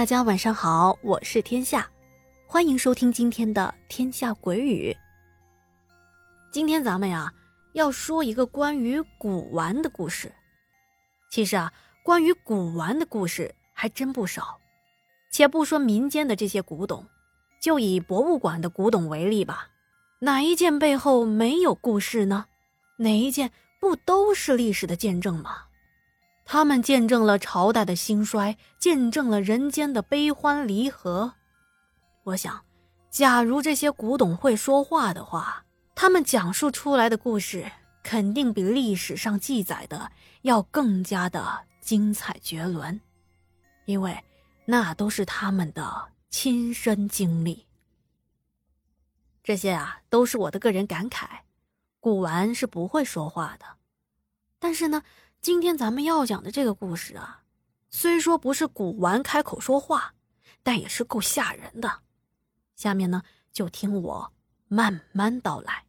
大家晚上好，我是天下，欢迎收听今天的《天下鬼语》。今天咱们呀要说一个关于古玩的故事。其实啊，关于古玩的故事还真不少。且不说民间的这些古董，就以博物馆的古董为例吧，哪一件背后没有故事呢？哪一件不都是历史的见证吗？他们见证了朝代的兴衰，见证了人间的悲欢离合。我想，假如这些古董会说话的话，他们讲述出来的故事肯定比历史上记载的要更加的精彩绝伦，因为那都是他们的亲身经历。这些啊，都是我的个人感慨。古玩是不会说话的，但是呢。今天咱们要讲的这个故事啊，虽说不是古玩开口说话，但也是够吓人的。下面呢，就听我慢慢道来。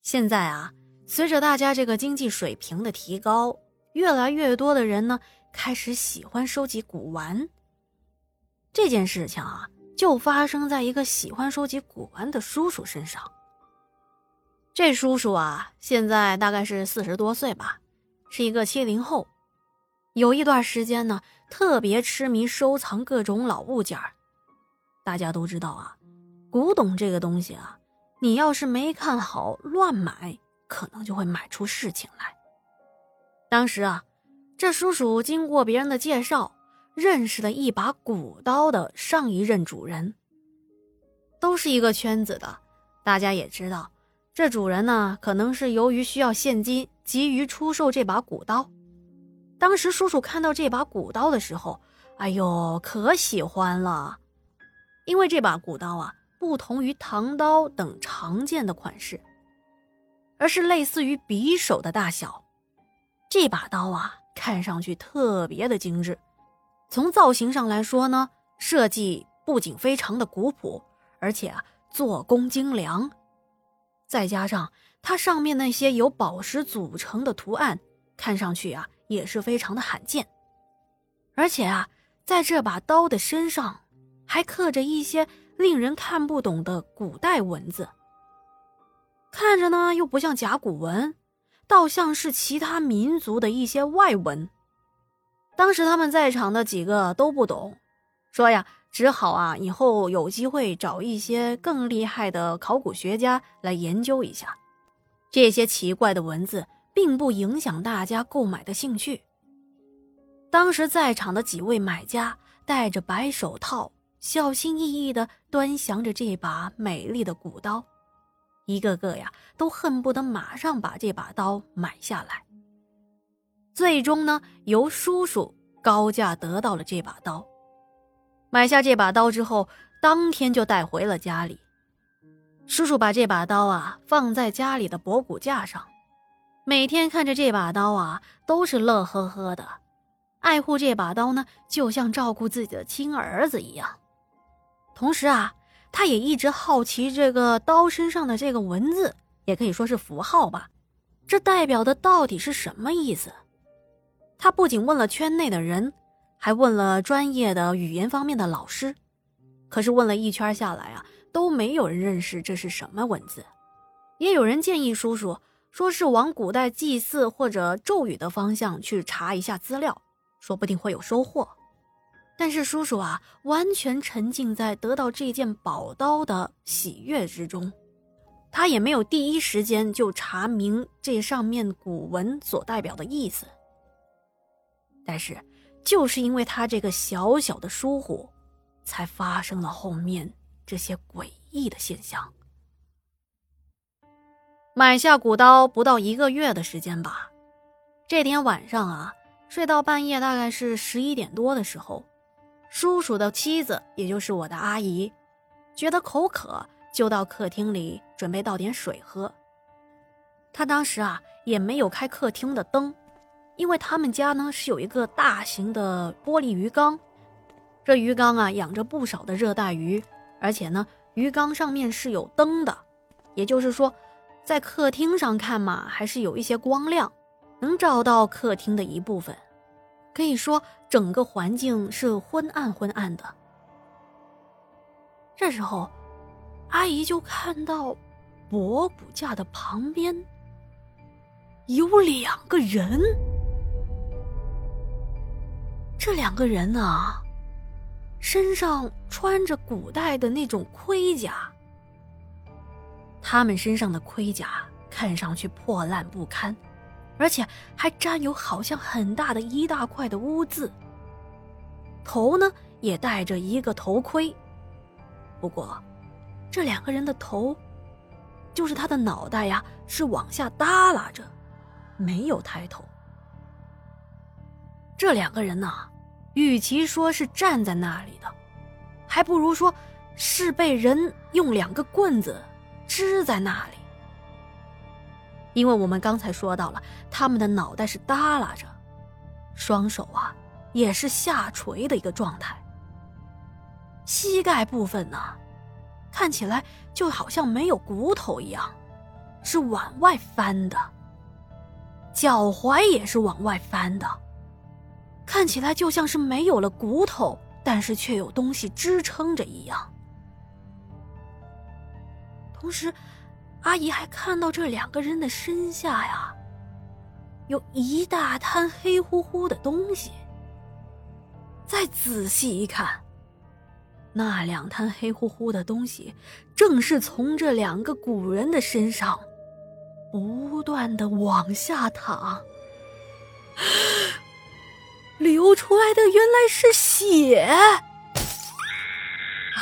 现在啊，随着大家这个经济水平的提高，越来越多的人呢开始喜欢收集古玩。这件事情啊，就发生在一个喜欢收集古玩的叔叔身上。这叔叔啊，现在大概是四十多岁吧，是一个七零后。有一段时间呢，特别痴迷收藏各种老物件。大家都知道啊，古董这个东西啊，你要是没看好乱买，可能就会买出事情来。当时啊，这叔叔经过别人的介绍，认识了一把古刀的上一任主人，都是一个圈子的，大家也知道。这主人呢，可能是由于需要现金，急于出售这把古刀。当时叔叔看到这把古刀的时候，哎呦，可喜欢了，因为这把古刀啊，不同于唐刀等常见的款式，而是类似于匕首的大小。这把刀啊，看上去特别的精致。从造型上来说呢，设计不仅非常的古朴，而且啊，做工精良。再加上它上面那些由宝石组成的图案，看上去啊也是非常的罕见。而且啊，在这把刀的身上还刻着一些令人看不懂的古代文字，看着呢又不像甲骨文，倒像是其他民族的一些外文。当时他们在场的几个都不懂，说呀。只好啊，以后有机会找一些更厉害的考古学家来研究一下。这些奇怪的文字并不影响大家购买的兴趣。当时在场的几位买家戴着白手套，小心翼翼地端详着这把美丽的古刀，一个个呀都恨不得马上把这把刀买下来。最终呢，由叔叔高价得到了这把刀。买下这把刀之后，当天就带回了家里。叔叔把这把刀啊放在家里的博古架上，每天看着这把刀啊都是乐呵呵的，爱护这把刀呢就像照顾自己的亲儿子一样。同时啊，他也一直好奇这个刀身上的这个文字，也可以说是符号吧，这代表的到底是什么意思？他不仅问了圈内的人。还问了专业的语言方面的老师，可是问了一圈下来啊，都没有人认识这是什么文字。也有人建议叔叔，说是往古代祭祀或者咒语的方向去查一下资料，说不定会有收获。但是叔叔啊，完全沉浸在得到这件宝刀的喜悦之中，他也没有第一时间就查明这上面古文所代表的意思。但是。就是因为他这个小小的疏忽，才发生了后面这些诡异的现象。买下古刀不到一个月的时间吧，这天晚上啊，睡到半夜，大概是十一点多的时候，叔叔的妻子，也就是我的阿姨，觉得口渴，就到客厅里准备倒点水喝。他当时啊，也没有开客厅的灯。因为他们家呢是有一个大型的玻璃鱼缸，这鱼缸啊养着不少的热带鱼，而且呢鱼缸上面是有灯的，也就是说，在客厅上看嘛，还是有一些光亮，能照到客厅的一部分。可以说整个环境是昏暗昏暗的。这时候，阿姨就看到博古架的旁边有两个人。这两个人啊，身上穿着古代的那种盔甲，他们身上的盔甲看上去破烂不堪。而且还沾有好像很大的一大块的污渍。头呢也戴着一个头盔，不过这两个人的头，就是他的脑袋呀，是往下耷拉着，没有抬头。这两个人呢，与其说是站在那里的，还不如说是被人用两个棍子支在那里。因为我们刚才说到了，他们的脑袋是耷拉着，双手啊也是下垂的一个状态。膝盖部分呢，看起来就好像没有骨头一样，是往外翻的。脚踝也是往外翻的，看起来就像是没有了骨头，但是却有东西支撑着一样。同时。阿姨还看到这两个人的身下呀，有一大滩黑乎乎的东西。再仔细一看，那两滩黑乎乎的东西，正是从这两个古人的身上不断的往下淌，流出来的原来是血。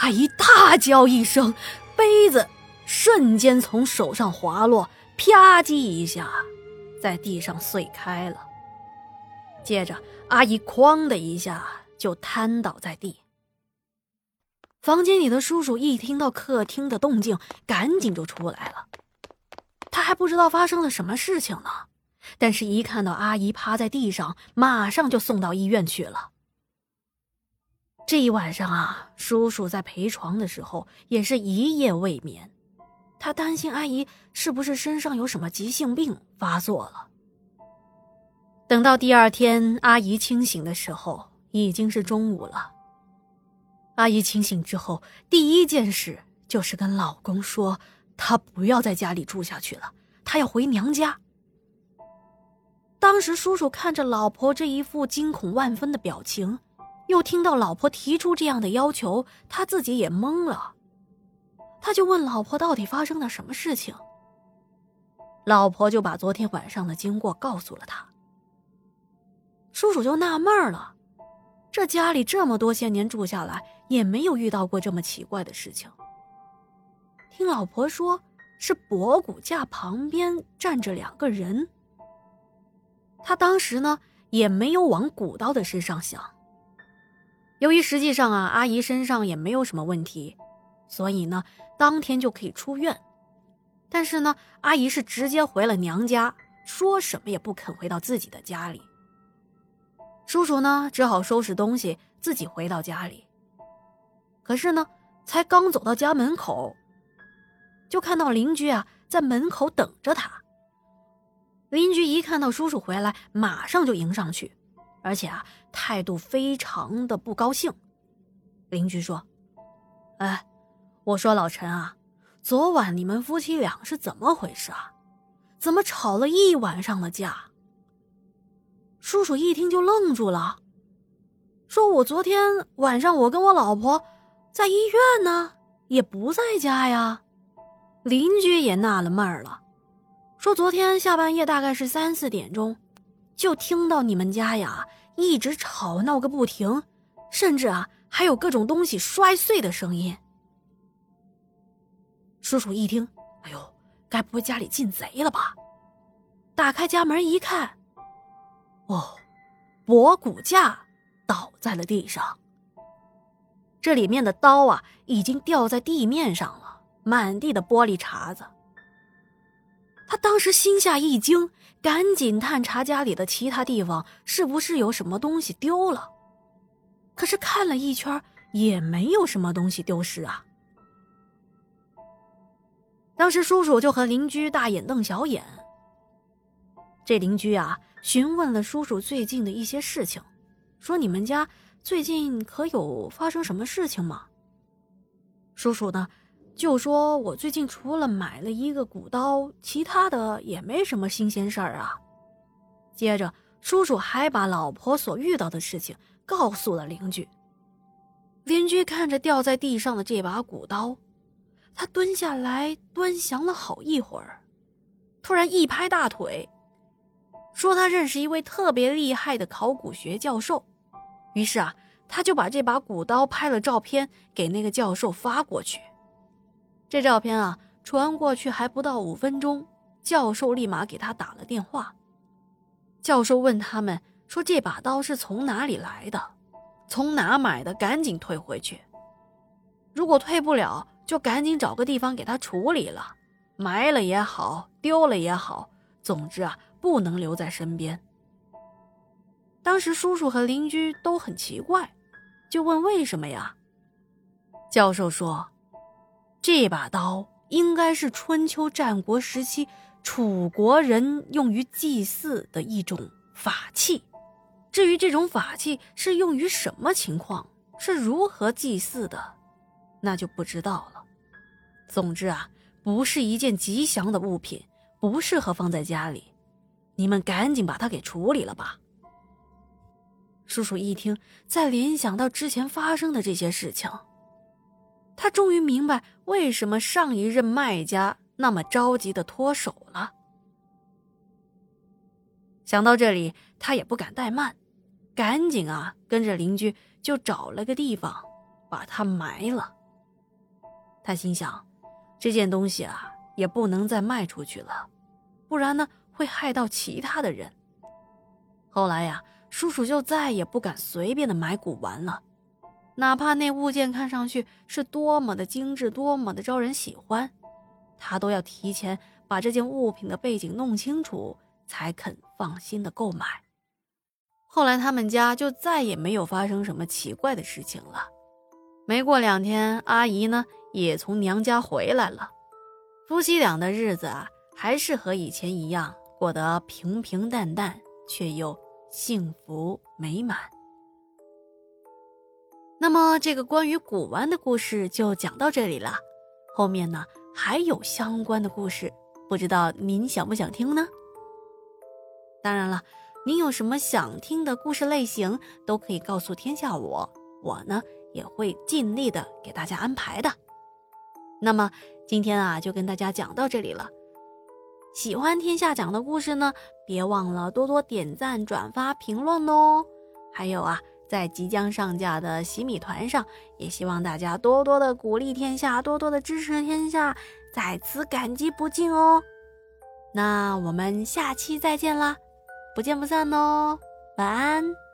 阿姨大叫一声，杯子。瞬间从手上滑落，啪叽一下，在地上碎开了。接着，阿姨哐的一下就瘫倒在地。房间里的叔叔一听到客厅的动静，赶紧就出来了。他还不知道发生了什么事情呢，但是一看到阿姨趴在地上，马上就送到医院去了。这一晚上啊，叔叔在陪床的时候也是一夜未眠。他担心阿姨是不是身上有什么急性病发作了。等到第二天阿姨清醒的时候，已经是中午了。阿姨清醒之后，第一件事就是跟老公说，她不要在家里住下去了，她要回娘家。当时叔叔看着老婆这一副惊恐万分的表情，又听到老婆提出这样的要求，他自己也懵了。他就问老婆到底发生了什么事情。老婆就把昨天晚上的经过告诉了他。叔叔就纳闷了，这家里这么多些年住下来，也没有遇到过这么奇怪的事情。听老婆说，是博古架旁边站着两个人。他当时呢，也没有往古刀的身上想。由于实际上啊，阿姨身上也没有什么问题。所以呢，当天就可以出院，但是呢，阿姨是直接回了娘家，说什么也不肯回到自己的家里。叔叔呢，只好收拾东西自己回到家里。可是呢，才刚走到家门口，就看到邻居啊在门口等着他。邻居一看到叔叔回来，马上就迎上去，而且啊态度非常的不高兴。邻居说：“哎。”我说老陈啊，昨晚你们夫妻俩是怎么回事啊？怎么吵了一晚上的架？叔叔一听就愣住了，说：“我昨天晚上我跟我老婆在医院呢，也不在家呀。”邻居也纳了闷了，说：“昨天下半夜大概是三四点钟，就听到你们家呀一直吵闹个不停，甚至啊还有各种东西摔碎的声音。”叔叔一听，哎呦，该不会家里进贼了吧？打开家门一看，哦，博古架倒在了地上。这里面的刀啊，已经掉在地面上了，满地的玻璃碴子。他当时心下一惊，赶紧探查家里的其他地方，是不是有什么东西丢了？可是看了一圈，也没有什么东西丢失啊。当时叔叔就和邻居大眼瞪小眼。这邻居啊，询问了叔叔最近的一些事情，说你们家最近可有发生什么事情吗？叔叔呢，就说我最近除了买了一个古刀，其他的也没什么新鲜事儿啊。接着，叔叔还把老婆所遇到的事情告诉了邻居。邻居看着掉在地上的这把古刀，他蹲下来端详了好一会儿，突然一拍大腿，说他认识一位特别厉害的考古学教授。于是啊，他就把这把古刀拍了照片给那个教授发过去。这照片啊传过去还不到五分钟，教授立马给他打了电话。教授问他们说：“这把刀是从哪里来的？从哪买的？赶紧退回去。如果退不了，就赶紧找个地方给他处理了，埋了也好，丢了也好，总之啊，不能留在身边。”当时叔叔和邻居都很奇怪，就问为什么呀？教授说：“这把刀应该是春秋战国时期楚国人用于祭祀的一种法器。至于这种法器是用于什么情况，是如何祭祀的，那就不知道了。总之啊，不是一件吉祥的物品，不适合放在家里。你们赶紧把它给处理了吧。”叔叔一听，再联想到之前发生的这些事情，他终于明白为什么上一任卖家那么着急的脱手了。想到这里，他也不敢怠慢，赶紧啊跟着邻居就找了个地方把它埋了。他心想，这件东西啊也不能再卖出去了，不然呢会害到其他的人。后来呀。叔叔就再也不敢随便的买古玩了，哪怕那物件看上去是多么的精致，多么的招人喜欢，他都要提前把这件物品的背景弄清楚，才肯放心的购买。后来他们家就再也没有发生什么奇怪的事情了。没过两天，阿姨呢也从娘家回来了，夫妻俩的日子啊还是和以前一样，过得平平淡淡，却又。幸福美满。那么，这个关于古玩的故事就讲到这里了。后面呢还有相关的故事，不知道您想不想听呢？当然了，您有什么想听的故事类型，都可以告诉天下我，我呢也会尽力的给大家安排的。那么今天啊，就跟大家讲到这里了。喜欢天下讲的故事呢，别忘了多多点赞、转发、评论哦。还有啊，在即将上架的洗米团上，也希望大家多多的鼓励天下，多多的支持天下，在此感激不尽哦。那我们下期再见啦，不见不散哦，晚安。